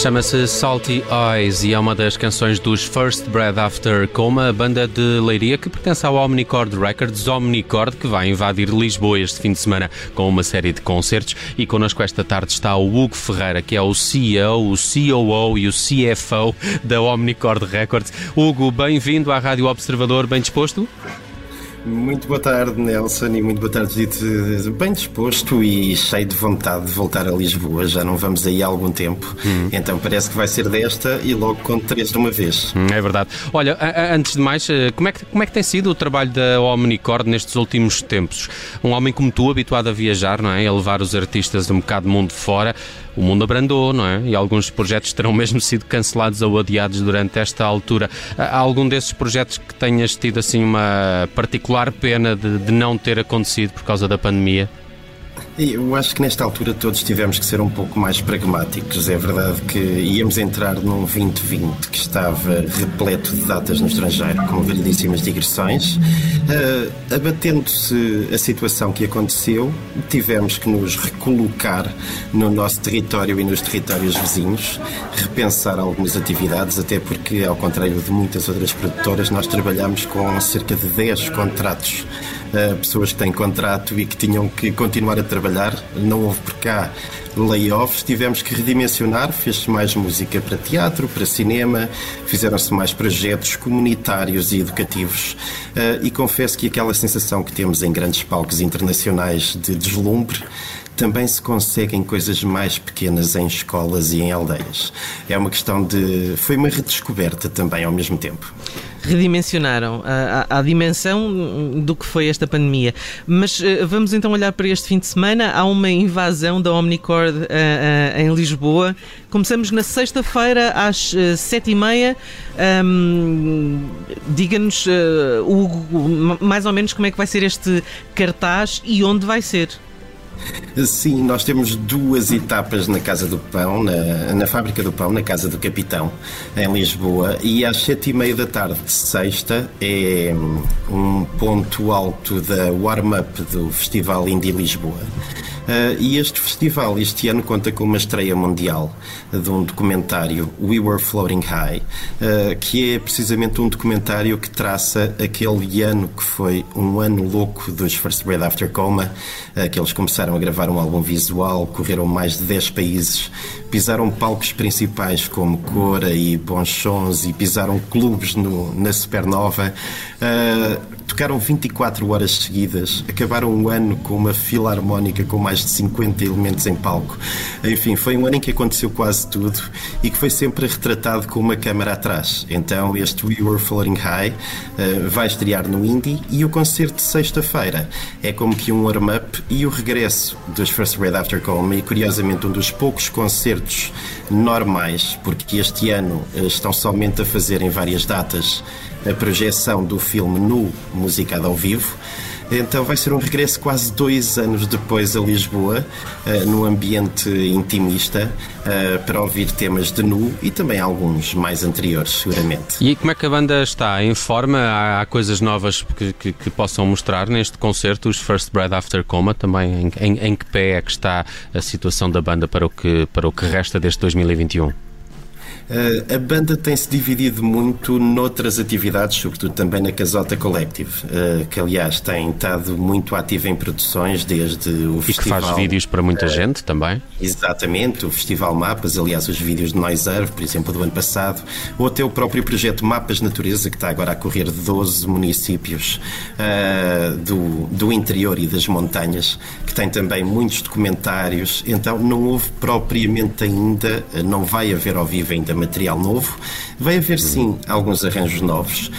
Chama-se Salty Eyes e é uma das canções dos First Breath After Coma, banda de Leiria que pertence ao Omnicord Records, Omnicord que vai invadir Lisboa este fim de semana com uma série de concertos e connosco esta tarde está o Hugo Ferreira, que é o CEO, o COO e o CFO da Omnicord Records. Hugo, bem-vindo à Rádio Observador, bem disposto? Muito boa tarde, Nelson, e muito boa tarde, Dito. Bem disposto e cheio de vontade de voltar a Lisboa. Já não vamos aí há algum tempo, hum. então parece que vai ser desta e logo com três de uma vez. Hum, é verdade. Olha, antes de mais, eh, como é, que, como é que tem sido o trabalho da Omnicord nestes últimos tempos? Um homem como tu, habituado a viajar, não é? A levar os artistas um bocado do mundo fora o mundo abrandou, não é? E alguns projetos terão mesmo sido cancelados ou adiados durante esta altura. Há algum desses projetos que tenhas tido assim uma particular pena de, de não ter acontecido por causa da pandemia? Eu acho que nesta altura todos tivemos que ser um pouco mais pragmáticos. É verdade que íamos entrar num 2020 que estava repleto de datas no estrangeiro, com variedíssimas digressões. Uh, Abatendo-se a situação que aconteceu, tivemos que nos recolocar no nosso território e nos territórios vizinhos, repensar algumas atividades, até porque, ao contrário de muitas outras produtoras, nós trabalhamos com cerca de 10 contratos pessoas que têm contrato e que tinham que continuar a trabalhar. Não houve por cá layoffs, tivemos que redimensionar, fez-se mais música para teatro, para cinema, fizeram-se mais projetos comunitários e educativos. Uh, e confesso que aquela sensação que temos em grandes palcos internacionais de deslumbre também se conseguem coisas mais pequenas em escolas e em aldeias. É uma questão de. Foi uma redescoberta também ao mesmo tempo redimensionaram a, a, a, dimensão do que foi esta pandemia. Mas uh, vamos então olhar para este fim de semana. Há uma invasão da Omnicord uh, uh, em Lisboa. Começamos na sexta-feira às sete e meia. Um, Diga-nos, Hugo, mais ou menos como é que vai ser este cartaz e onde vai ser. Sim, nós temos duas etapas na Casa do Pão, na, na Fábrica do Pão, na Casa do Capitão, em Lisboa, e às sete e meia da tarde de sexta é um ponto alto da warm-up do Festival Indie Lisboa. Uh, e este festival este ano conta com uma estreia mundial de um documentário, We Were Floating High, uh, que é precisamente um documentário que traça aquele ano que foi um ano louco dos First Breath After Coma, que eles começaram a gravar um álbum visual, correram mais de 10 países, pisaram palcos principais como Cora e Bons Sons e pisaram clubes no, na Supernova. Uh, tocaram 24 horas seguidas, acabaram um ano com uma filarmónica com mais de 50 elementos em palco. Enfim, foi um ano em que aconteceu quase tudo e que foi sempre retratado com uma câmara atrás. Então, este We Were Floating High uh, vai estrear no Indie e o concerto de sexta-feira é como que um warm-up e o regresso dos First Red After Coma e, curiosamente, um dos poucos concertos normais, porque este ano uh, estão somente a fazer em várias datas a projeção do filme nu, musicado ao vivo. Então vai ser um regresso quase dois anos depois a Lisboa, uh, num ambiente intimista, uh, para ouvir temas de nu e também alguns mais anteriores, seguramente. E como é que a banda está? Em forma? Há, há coisas novas que, que, que, possam mostrar neste concerto? Os First Breath After Coma também? Em, em, em que pé é que está a situação da banda para o que, para o que resta deste 2021? Uh, a banda tem-se dividido muito noutras atividades, sobretudo também na Casota Collective, uh, que aliás tem estado muito ativa em produções desde o e festival. que faz vídeos para muita uh, gente também. Exatamente, o Festival Mapas, aliás, os vídeos de Noiserve, por exemplo, do ano passado, ou até o próprio projeto Mapas Natureza, que está agora a correr 12 municípios do, do interior e das montanhas, que tem também muitos documentários. Então, não houve propriamente ainda, não vai haver ao vivo ainda material novo. Vai haver sim alguns arranjos novos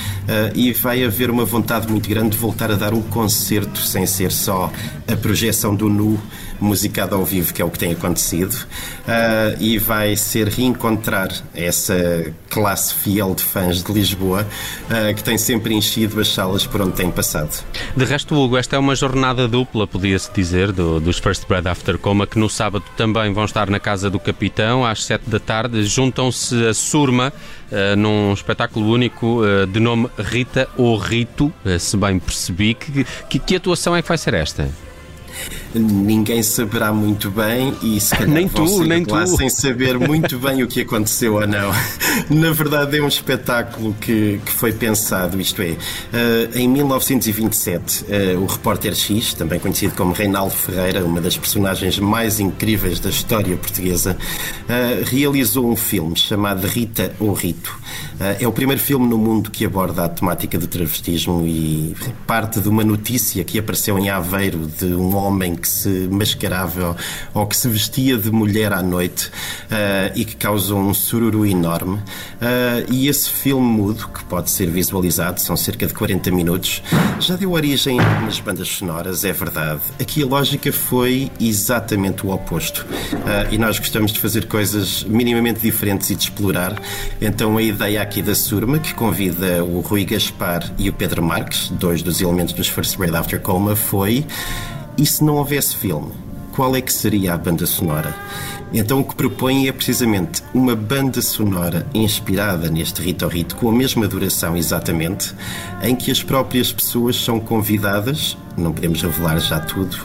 e vai haver uma vontade muito grande de voltar a dar um concerto sem ser só a projeção do nu musicado ao vivo, que é o que tem acontecido, uh, e vai ser reencontrar essa classe fiel de fãs de Lisboa uh, que tem sempre enchido as salas por onde tem passado. De resto, Hugo, esta é uma jornada dupla, podia-se dizer, do, dos First Bread After Coma, que no sábado também vão estar na casa do capitão às sete da tarde. Juntam-se a Surma uh, num espetáculo único de nome Rita ou Rito, se bem percebi. Que, que, que atuação é que vai ser esta? Ninguém saberá muito bem e se calhar nem tu, nem lá tu. sem saber muito bem o que aconteceu ou não. Na verdade é um espetáculo que, que foi pensado, isto é, uh, em 1927 uh, o repórter X, também conhecido como Reinaldo Ferreira, uma das personagens mais incríveis da história portuguesa, uh, realizou um filme chamado Rita ou Rito. é o primeiro filme no mundo que aborda a temática do travestismo e parte de uma notícia que apareceu em Aveiro de um homem que se mascarava ou que se vestia de mulher à noite uh, e que causou um sururu enorme. Uh, e esse filme mudo, que pode ser visualizado, são cerca de 40 minutos, já deu origem a algumas bandas sonoras, é verdade. Aqui a lógica foi exatamente o oposto. Uh, e nós gostamos de fazer coisas minimamente diferentes e de explorar. Então a ideia aqui da Surma, que convida o Rui Gaspar e o Pedro Marques, dois dos elementos dos First Grade After Coma, foi e se não houvesse filme, qual é que seria a banda sonora? Então o que propõe é precisamente uma banda sonora inspirada neste rito ao rito, com a mesma duração exatamente, em que as próprias pessoas são convidadas, não podemos revelar já tudo,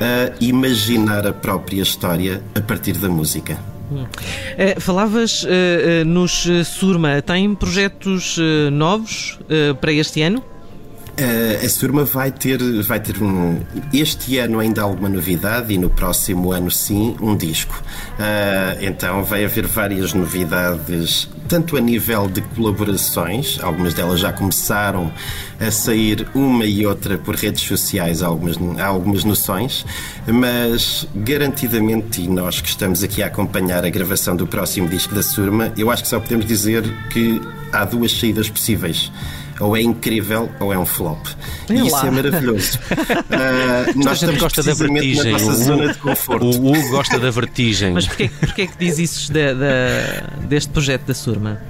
a imaginar a própria história a partir da música. Uh, falavas uh, uh, nos Surma, tem projetos novos para este ano? Uh, a Surma vai ter, vai ter um, este ano ainda alguma novidade e no próximo ano sim um disco. Uh, então vai haver várias novidades, tanto a nível de colaborações, algumas delas já começaram a sair uma e outra por redes sociais, algumas, algumas noções, mas garantidamente, e nós que estamos aqui a acompanhar a gravação do próximo disco da Surma, eu acho que só podemos dizer que há duas saídas possíveis ou é incrível ou é um flop. E isso é maravilhoso. uh, nós estamos gosta da vertigem. Na nossa o, zona de conforto. O Hugo gosta da vertigem. Mas porquê, porquê é que diz isso de, de, deste projeto da Surma?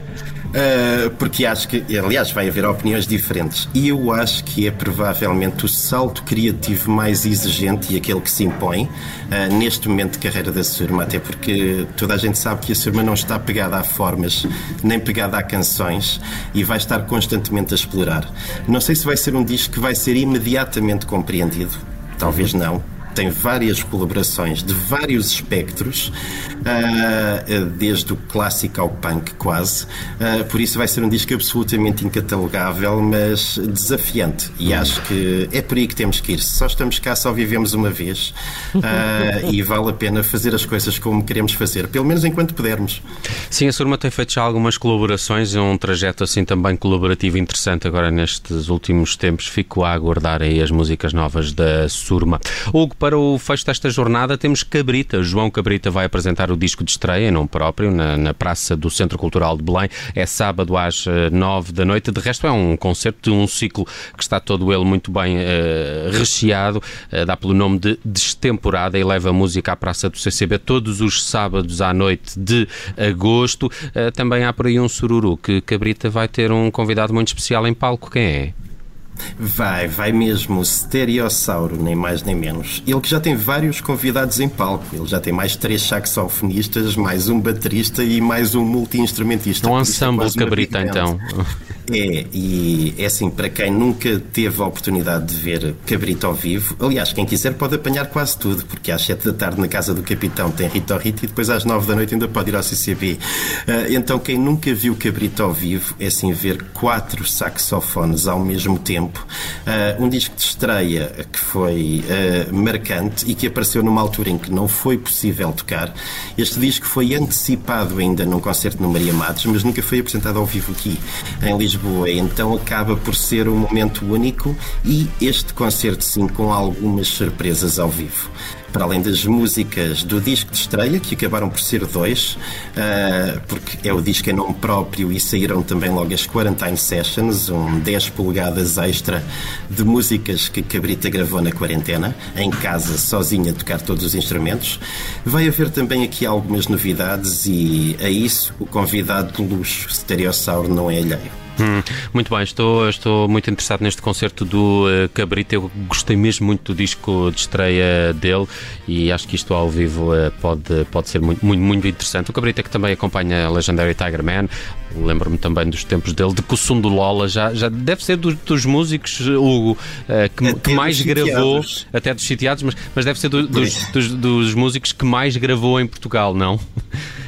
Uh, porque acho que, aliás, vai haver opiniões diferentes. E eu acho que é provavelmente o salto criativo mais exigente e aquele que se impõe uh, neste momento de carreira da Surma, até porque toda a gente sabe que a Surma não está pegada a formas, nem pegada a canções e vai estar constantemente a explorar. Não sei se vai ser um disco que vai ser imediatamente compreendido, talvez não tem várias colaborações de vários espectros, uh, desde o clássico ao punk, quase. Uh, por isso vai ser um disco absolutamente incatalogável, mas desafiante. E acho que é por aí que temos que ir. Só estamos cá, só vivemos uma vez e vale a pena fazer as coisas como queremos fazer, pelo menos enquanto pudermos. Sim, a Surma tem feito já algumas colaborações, é um trajeto assim também colaborativo interessante agora nestes últimos tempos. Fico a aguardar aí as músicas novas da Surma. Hugo, para o fecho desta jornada temos Cabrita. João Cabrita vai apresentar o disco de estreia, em nome próprio, na, na Praça do Centro Cultural de Belém. É sábado às eh, nove da noite. De resto, é um concerto de um ciclo que está todo ele muito bem uh, recheado. Uh, dá pelo nome de Destemporada e leva música à Praça do CCB todos os sábados à noite de agosto. Uh, também há por aí um sururu que Cabrita vai ter um convidado muito especial em palco. Quem é? Vai, vai mesmo, o Stereossauro, nem mais nem menos. Ele que já tem vários convidados em palco. Ele já tem mais três saxofonistas, mais um baterista e mais um multi-instrumentista. Um é ensemble cabrita, então. É, e é assim, para quem nunca teve a oportunidade de ver Cabrito ao vivo, aliás, quem quiser pode apanhar quase tudo, porque às 7 da tarde na casa do Capitão tem Rito Rito e depois às 9 da noite ainda pode ir ao CCB. Uh, ah, então, quem nunca viu Cabrito ao vivo, é assim ver quatro saxofones ao mesmo tempo. Uh, um disco de estreia que foi uh, marcante e que apareceu numa altura em que não foi possível tocar. Este disco foi antecipado ainda num concerto no Maria Matos, mas nunca foi apresentado ao vivo aqui em Lisboa. Lisboa, então acaba por ser um momento único e este concerto sim com algumas surpresas ao vivo para além das músicas do disco de estreia, que acabaram por ser dois, uh, porque é o disco em nome próprio e saíram também logo as Quarantine Sessions, um 10 polegadas extra de músicas que Cabrita gravou na quarentena, em casa, sozinha, a tocar todos os instrumentos. Vai haver também aqui algumas novidades e a isso o convidado de luxo, Stereossauro, não é alheio. Hum, muito bem, estou, estou muito interessado neste concerto do uh, Cabrita. Eu gostei mesmo muito do disco de estreia dele e acho que isto ao vivo uh, pode, pode ser muito, muito, muito interessante. O Cabrita que também acompanha a Legendary Tiger Man, lembro-me também dos tempos dele, de Kussum do Lola, já, já deve ser dos, dos músicos, Hugo, uh, que, que mais gravou, até dos sitiados, mas, mas deve ser do, dos, dos, dos músicos que mais gravou em Portugal, não?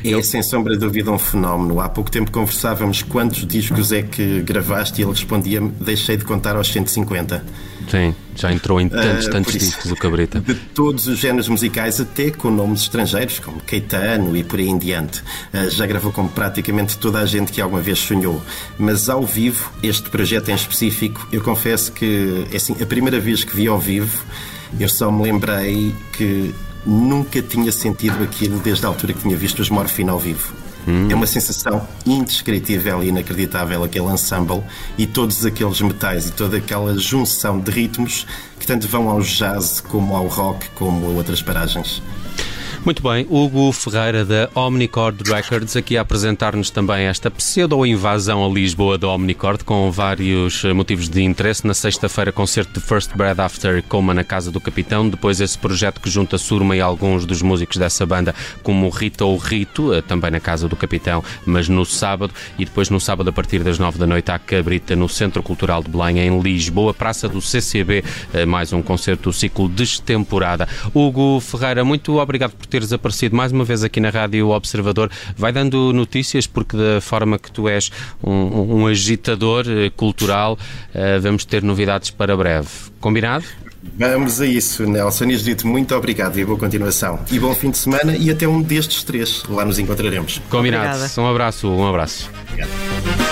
É sem sombra de dúvida um fenómeno. Há pouco tempo conversávamos quantos discos é que gravaste e ele respondia-me: deixei de contar aos 150. Sim, já entrou em tantos, uh, tantos discos o Cabrita. De todos os géneros musicais, até com nomes estrangeiros, como Caetano e por aí em diante. Uh, já gravou com praticamente toda a gente que alguma vez sonhou. Mas ao vivo, este projeto em específico, eu confesso que, é assim, a primeira vez que vi ao vivo, eu só me lembrei que nunca tinha sentido aquilo desde a altura que tinha visto os Morfina ao vivo. Hum. É uma sensação indescritível e inacreditável aquele ensemble e todos aqueles metais e toda aquela junção de ritmos que tanto vão ao jazz como ao rock como a outras paragens. Muito bem, Hugo Ferreira da Omnicord Records aqui a apresentar-nos também esta pseudo-invasão a Lisboa da Omnicord com vários eh, motivos de interesse. Na sexta-feira, concerto de First Bread After Coma na Casa do Capitão. Depois, esse projeto que junta Surma e alguns dos músicos dessa banda, como Rita ou Rito, eh, também na Casa do Capitão, mas no sábado. E depois, no sábado, a partir das nove da noite, à Cabrita, no Centro Cultural de Belém, em Lisboa, Praça do CCB, eh, mais um concerto do ciclo destemporada. Hugo Ferreira, muito obrigado por teres aparecido mais uma vez aqui na Rádio Observador. Vai dando notícias, porque da forma que tu és um, um agitador eh, cultural, uh, vamos ter novidades para breve. Combinado? Vamos a isso, Nelson e Judito. Muito obrigado e boa continuação. E bom fim de semana e até um destes três. Lá nos encontraremos. Combinado. Obrigada. Um abraço, um abraço. Obrigado.